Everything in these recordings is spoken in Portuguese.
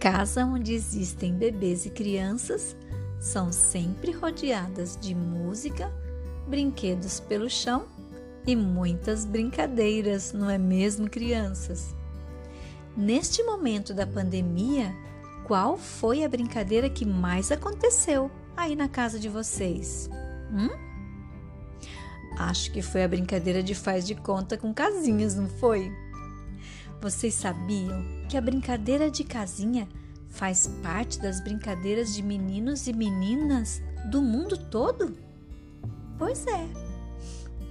casa onde existem bebês e crianças são sempre rodeadas de música, brinquedos pelo chão e muitas brincadeiras, não é mesmo, crianças? Neste momento da pandemia, qual foi a brincadeira que mais aconteceu aí na casa de vocês? Hum? Acho que foi a brincadeira de faz de conta com casinhas, não foi? Vocês sabiam que a brincadeira de casinha faz parte das brincadeiras de meninos e meninas do mundo todo? Pois é.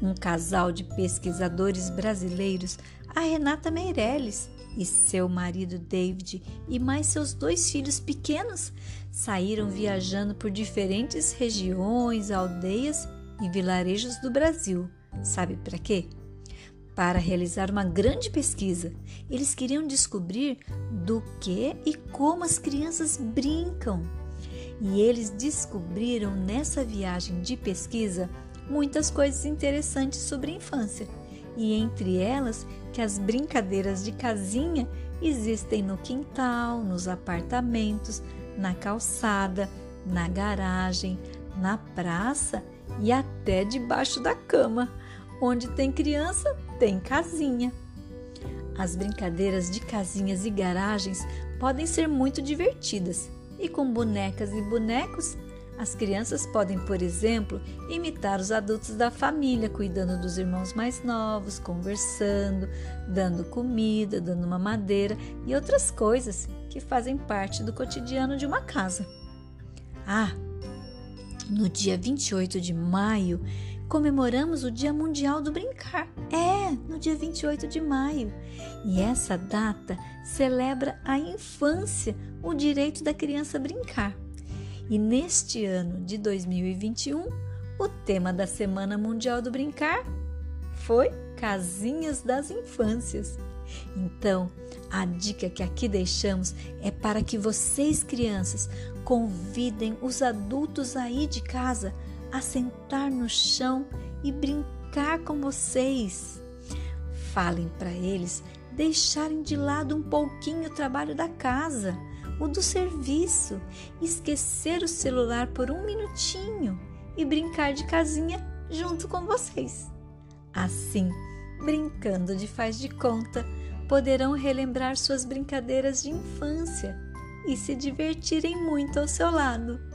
Um casal de pesquisadores brasileiros, a Renata Meirelles e seu marido David e mais seus dois filhos pequenos saíram viajando por diferentes regiões, aldeias e vilarejos do Brasil. Sabe para quê? Para realizar uma grande pesquisa. Eles queriam descobrir do que e como as crianças brincam. E eles descobriram nessa viagem de pesquisa muitas coisas interessantes sobre a infância e entre elas que as brincadeiras de casinha existem no quintal, nos apartamentos, na calçada, na garagem, na praça e até debaixo da cama. Onde tem criança, tem casinha. As brincadeiras de casinhas e garagens podem ser muito divertidas, e com bonecas e bonecos as crianças podem, por exemplo, imitar os adultos da família, cuidando dos irmãos mais novos, conversando, dando comida, dando uma madeira e outras coisas que fazem parte do cotidiano de uma casa. Ah, no dia 28 de maio, comemoramos o Dia Mundial do Brincar. É, no dia 28 de maio. E essa data celebra a infância, o direito da criança a brincar. E neste ano de 2021, o tema da Semana Mundial do Brincar foi Casinhas das Infâncias. Então, a dica que aqui deixamos é para que vocês, crianças, convidem os adultos aí de casa a sentar no chão e brincar com vocês. Falem para eles deixarem de lado um pouquinho o trabalho da casa o do serviço, esquecer o celular por um minutinho e brincar de casinha junto com vocês. Assim, brincando de faz de conta, poderão relembrar suas brincadeiras de infância e se divertirem muito ao seu lado.